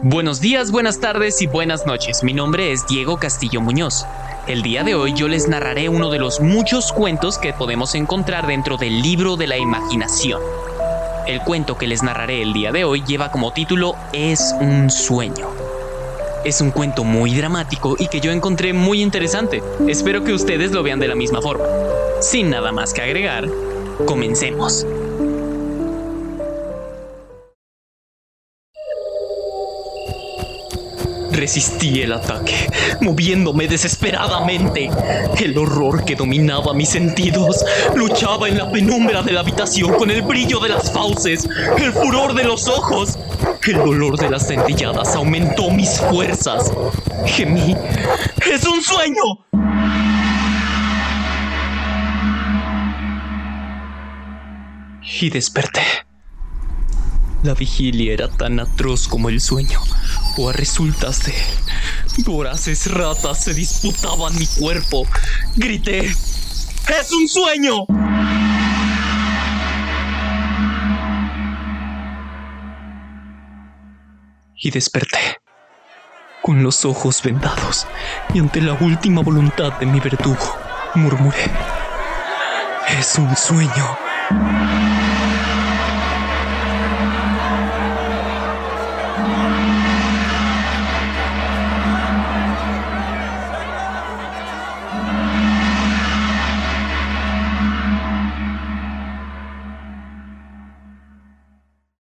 Buenos días, buenas tardes y buenas noches. Mi nombre es Diego Castillo Muñoz. El día de hoy yo les narraré uno de los muchos cuentos que podemos encontrar dentro del libro de la imaginación. El cuento que les narraré el día de hoy lleva como título Es un sueño. Es un cuento muy dramático y que yo encontré muy interesante. Espero que ustedes lo vean de la misma forma. Sin nada más que agregar, comencemos. Resistí el ataque, moviéndome desesperadamente. El horror que dominaba mis sentidos luchaba en la penumbra de la habitación con el brillo de las fauces, el furor de los ojos. El dolor de las centilladas aumentó mis fuerzas. Gemí. ¡Es un sueño! Y desperté. La vigilia era tan atroz como el sueño, o a resultas de ratas se disputaban mi cuerpo. Grité, ¡Es un sueño! Y desperté, con los ojos vendados, y ante la última voluntad de mi verdugo, murmuré, es un sueño.